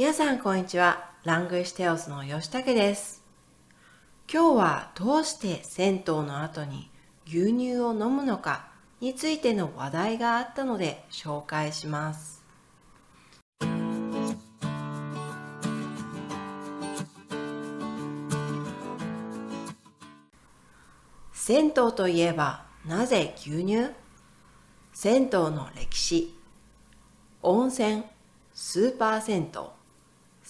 皆さんこんにちは。ラングイシテオスの吉武です。今日はどうして銭湯の後に牛乳を飲むのかについての話題があったので紹介します。銭湯といえばなぜ牛乳？銭湯の歴史温泉スーパー銭湯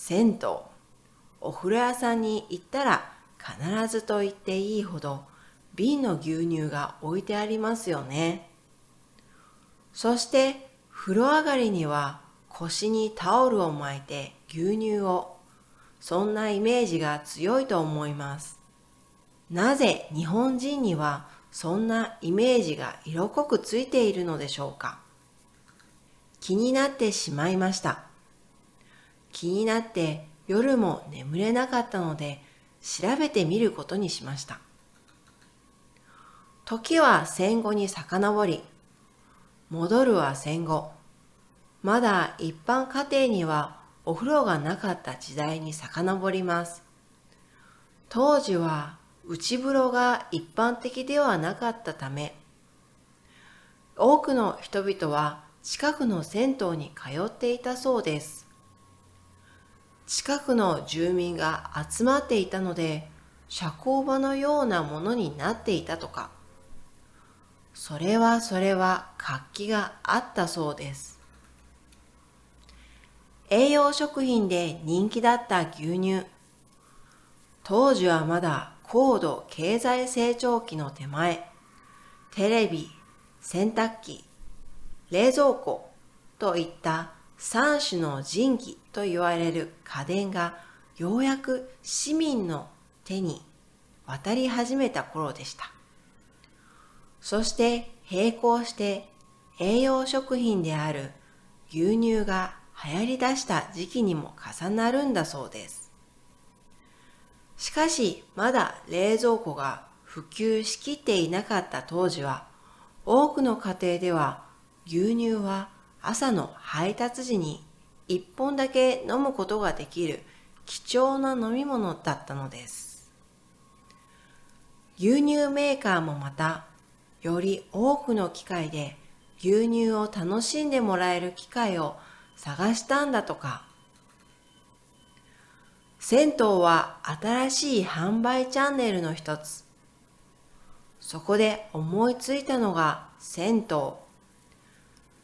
銭湯、お風呂屋さんに行ったら必ずと言っていいほど瓶の牛乳が置いてありますよね。そして風呂上がりには腰にタオルを巻いて牛乳を、そんなイメージが強いと思います。なぜ日本人にはそんなイメージが色濃くついているのでしょうか気になってしまいました。気になって夜も眠れなかったので調べてみることにしました。時は戦後に遡り、戻るは戦後。まだ一般家庭にはお風呂がなかった時代に遡ります。当時は内風呂が一般的ではなかったため、多くの人々は近くの銭湯に通っていたそうです。近くの住民が集まっていたので社交場のようなものになっていたとか。それはそれは活気があったそうです。栄養食品で人気だった牛乳。当時はまだ高度経済成長期の手前。テレビ洗濯機冷蔵庫といった三種の神器と言われる家電がようやく市民の手に渡り始めた頃でした。そして並行して栄養食品である牛乳が流行り出した時期にも重なるんだそうです。しかしまだ冷蔵庫が普及しきっていなかった当時は多くの家庭では牛乳は朝の配達時に一本だけ飲むことができる貴重な飲み物だったのです。牛乳メーカーもまた、より多くの機会で牛乳を楽しんでもらえる機会を探したんだとか。銭湯は新しい販売チャンネルの一つ。そこで思いついたのが銭湯。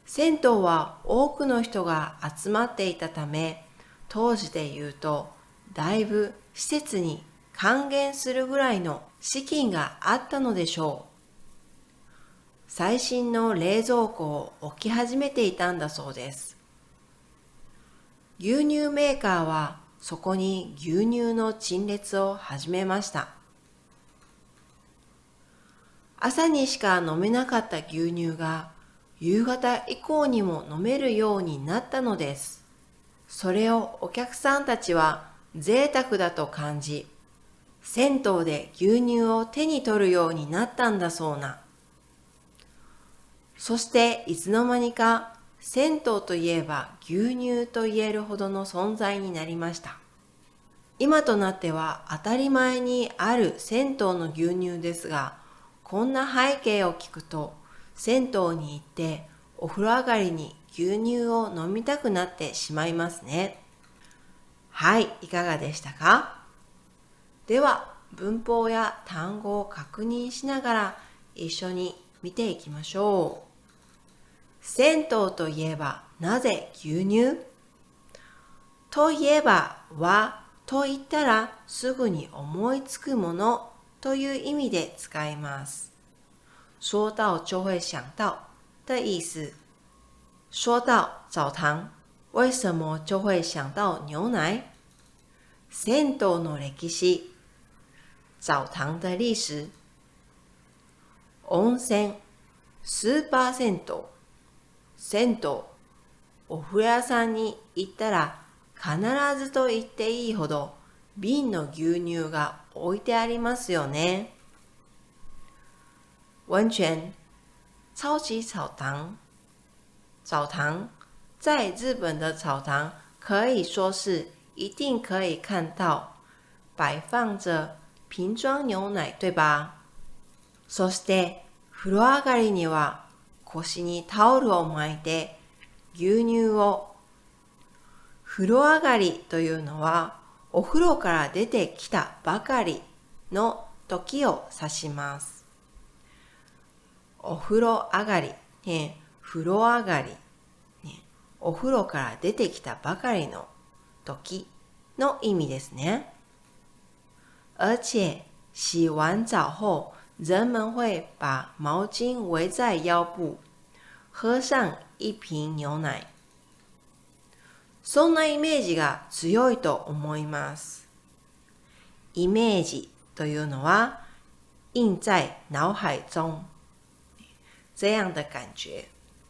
銭湯は多くの人が集まっていたため、当時で言うと、だいぶ施設に還元するぐらいの資金があったのでしょう。最新の冷蔵庫を置き始めていたんだそうです。牛乳メーカーはそこに牛乳の陳列を始めました。朝にしか飲めなかった牛乳が夕方以降にも飲めるようになったのです。それをお客さんたちは贅沢だと感じ、銭湯で牛乳を手に取るようになったんだそうな。そしていつの間にか銭湯といえば牛乳と言えるほどの存在になりました。今となっては当たり前にある銭湯の牛乳ですが、こんな背景を聞くと銭湯に行ってお風呂上がりに牛乳を飲みたくなってしまいますね。はい、いかがでしたか？では、文法や単語を確認しながら一緒に見ていきましょう。銭湯といえばなぜ牛乳？といえばはと言ったらすぐに思いつくものという意味で使います。说到就会想到的意思。说到澡堂，为什么就会想到牛奶？銭湯の歴史，澡堂的历史。温泉、スーパー銭湯、銭湯、お風呂屋さんに行ったら必ずと言っていいほど瓶の牛乳が置いてありますよね。温泉、超级澡堂。澡堂在日本的澡堂可以说是一定可以看到摆放着瓶装牛奶，对吧？そして風呂上がりには腰にタオルを巻いて牛乳を風呂上がりというのはお風呂から出てきたばかりの時を指します。お風呂上がり、ね、風呂上がり、ね、お風呂から出てきたばかりの時の意味ですね。而且洗完澡后，人们会把毛巾围在腰部，喝上一瓶牛奶。そんなイメージが強いと思います。イメージというのは印在脑海中这样的感觉。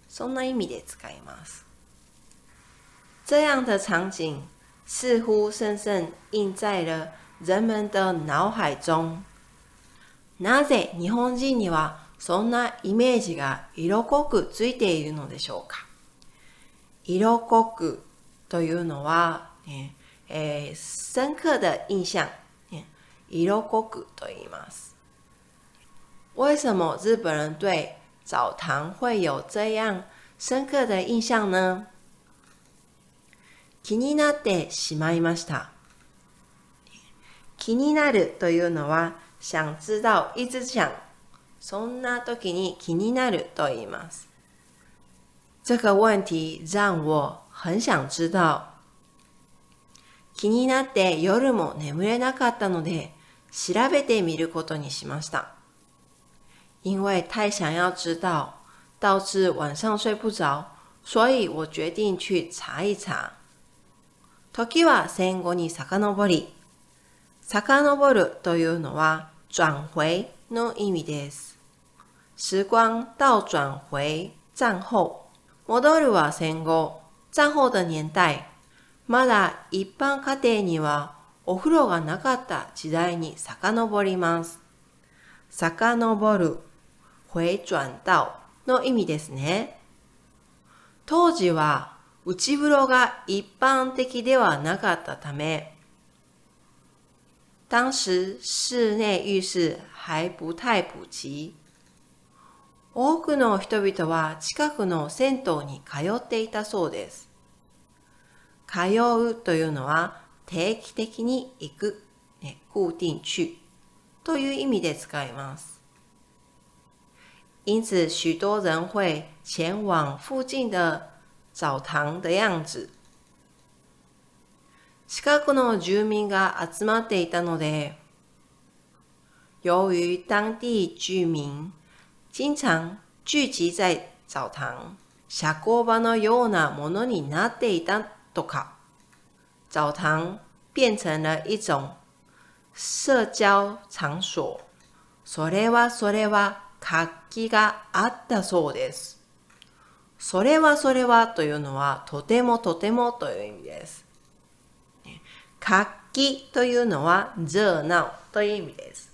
そんな意味で使います。这样的场景似乎深深印在了人们的脑海中。なぜ日本人にはそんなイメージが色濃くついているのでしょうか色濃くというのは、ねえー、深刻的印象、ね、色濃くと言います。为什么日本人对澡堂会有这样深刻的印象呢？気になってしまいました。気になるというのは想知道、一直想。そんな時に気になると言います。这个问题让我很想知道。気になって夜も眠れなかったので調べてみることにしました。因为太想要知道，导致晚上睡不着，所以我决定去查一查。時は戦後に遡り、遡るというのは转回の意味です。時光倒转回战後。戻るは戦後。战後的年代。まだ一般家庭にはお風呂がなかった時代に遡ります。遡る、回转到の意味ですね。当時は内風呂が一般的ではなかったため、当時室内浴室还不太普及。多くの人々は近くの銭湯に通っていたそうです。通うというのは定期的に行く、ね、固定去という意味で使います。因此，许多人会前往附近的澡堂的样子。近くの住民が集まっていたので、由于当地居民经常聚集在澡堂、社交場のようなものになっていたとか、澡堂变成了一种社交场所。それはそれは活気があったそうです。それはそれはというのはとてもとてもという意味です。活気というのは热闹という意味です。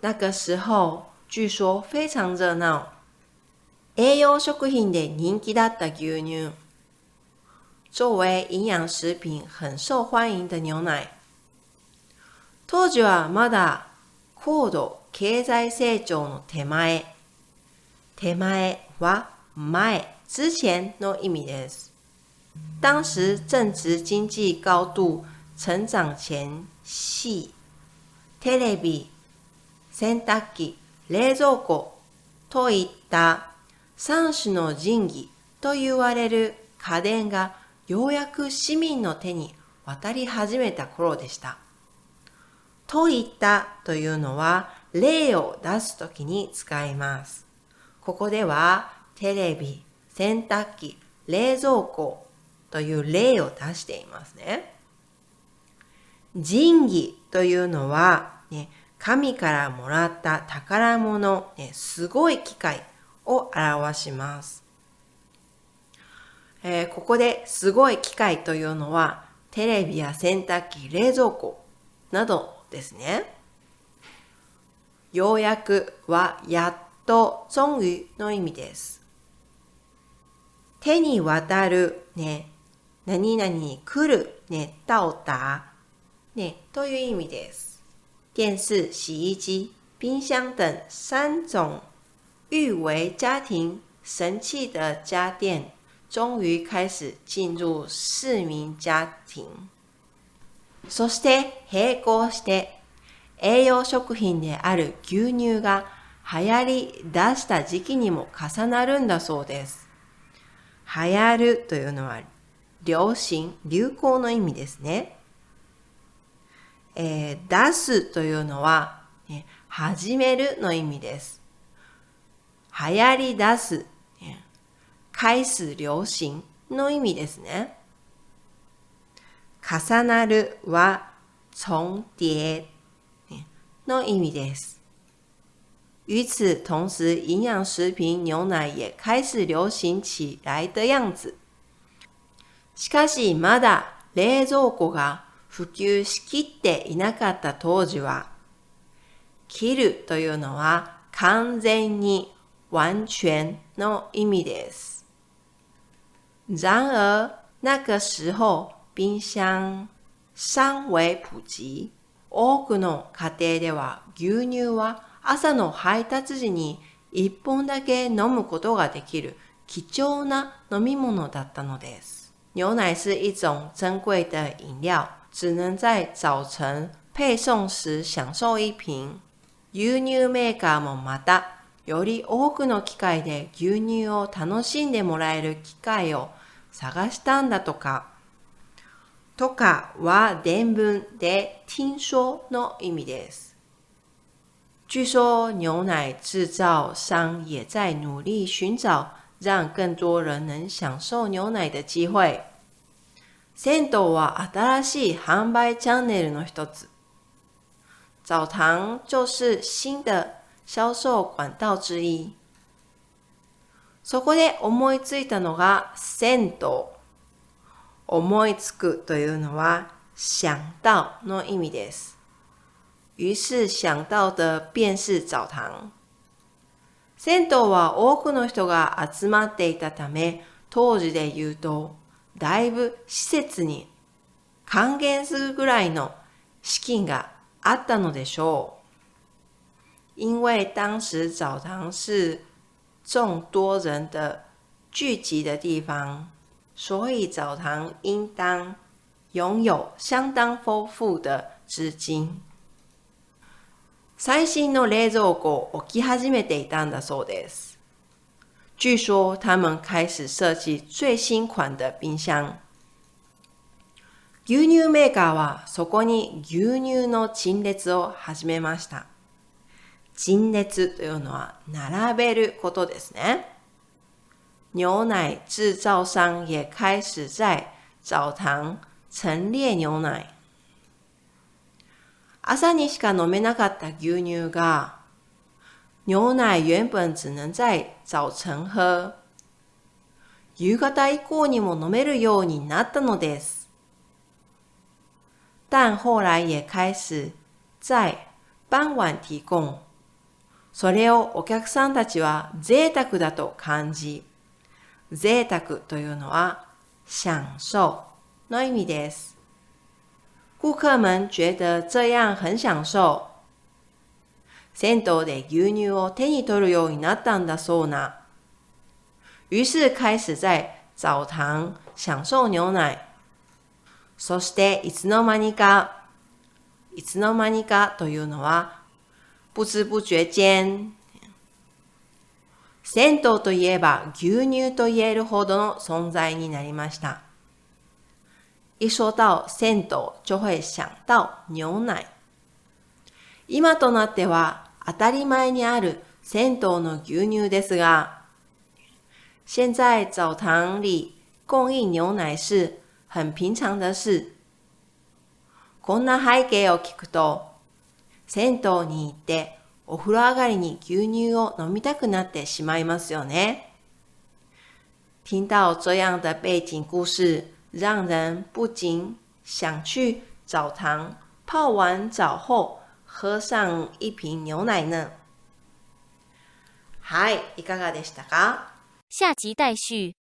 那个时候据说非常热闹。栄養食品で人気だった牛乳。作为营养食品很受欢迎的牛奶。当時はまだ高度経済成長の手前。手前は前之前の意味です。当时正值经济高度成長前夕、テレビ、洗濯機、冷蔵庫といった三種の神器と言われる家電がようやく市民の手に渡り始めた頃でした。といったというのは例を出すときに使います。ここではテレビ、洗濯機、冷蔵庫という例を出していますね。神器というのは、ね、神からもらった宝物、ね、すごい機械を表します。えー、ここですごい機械というのはテレビや洗濯機、冷蔵庫などですね。ようやくはやっと、終於の意味です。手に渡るね、何々に来る、ね、到達、ね、という意味です。電視、洗衣機、冰箱等三种誉为家庭神器的家電、終於開始進入市民家庭。そして並行して栄養食品である牛乳が流行り出した時期にも重なるんだそうです。流行るというのは流行、流行の意味ですね。えー、出すというのは、ね、始めるの意味です。流行り出す、ね、開始流行の意味ですね。重なるは重叠の意味です。与此同时，营养食品牛奶也开始流行起来的样子。しかし、まだ冷蔵庫が普及しきっていなかった当時は、切るというのは完全に完全の意味です。然而、那个时候、冰箱尚未普及。多くの家庭では牛乳は朝の配達時に一本だけ飲むことができる貴重な飲み物だったのです。牛奶是一种珍贵的饮料，只能在早晨配送时享受一瓶。牛乳メーカーもまた、より多くの機会で牛乳を楽しんでもらえる機会を探したんだとか。とかは伝聞で听说の意味です。据说牛奶制造商也在努力寻找让更多人能享受牛奶的机会。銭湯は新しい販売チャンネルの一つ。澡堂就是新的销售管道之一。そこで思いついたのが銭湯。思いつくというのは想到の意味です。于是想到的便是澡堂。銭湯は多くの人が集まっていたため、当時で言うと、だいぶ施設に還元するぐらいの資金があったのでしょう。因为当时澡堂是众多人的聚集的地方，所以澡堂应当拥有相当丰富的资金。最新の冷蔵庫を置き始めていたんだそうです。据说他们开始设计最新款的冰箱。牛乳メーカーはそこに牛乳の陳列を始めました。陳列というのは並べることですね。牛奶制造商也开始在澡堂陳列牛奶。朝にしか飲めなかった牛乳が、牛奶原本只能在早晨喝。夕方以降にも飲めるようになったのです。但后来也开始在傍晚提供。それをお客さんたちは贅沢だと感じ、贅沢というのは享受の意味です。顾客们觉得这样很享受。銭湯で牛乳を手に取るようになったんだそうな。于是开始在澡堂享受牛奶。そしていつの間にか、いつの間にかというのは、不知不觉間。銭湯といえば牛乳と言えるほどの存在になりました。一说到銭湯就会想到牛奶。今となっては当たり前にある銭湯の牛乳ですが、现在澡堂里供应牛奶是很平常的事。こんな背景を聞くと、銭湯に行ってお風呂上がりに牛乳を飲みたくなってしまいますよね。听到这样的背景故事，让人不禁想去澡堂泡完澡后喝上一瓶牛奶呢。はい、いかがでしたか？下集待续。